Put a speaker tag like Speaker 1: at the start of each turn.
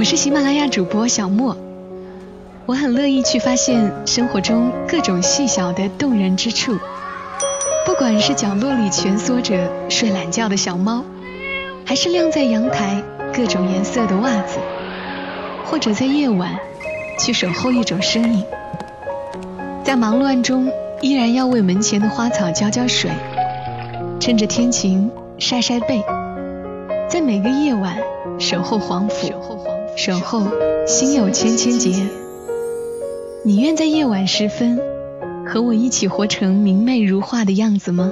Speaker 1: 我是喜马拉雅主播小莫，我很乐意去发现生活中各种细小的动人之处，不管是角落里蜷缩着睡懒觉的小猫，还是晾在阳台各种颜色的袜子，或者在夜晚去守候一种声音，在忙乱中依然要为门前的花草浇浇水，趁着天晴晒晒背，在每个夜晚守候黄甫。守候心有千千结，你愿在夜晚时分和我一起活成明媚如画的样子吗？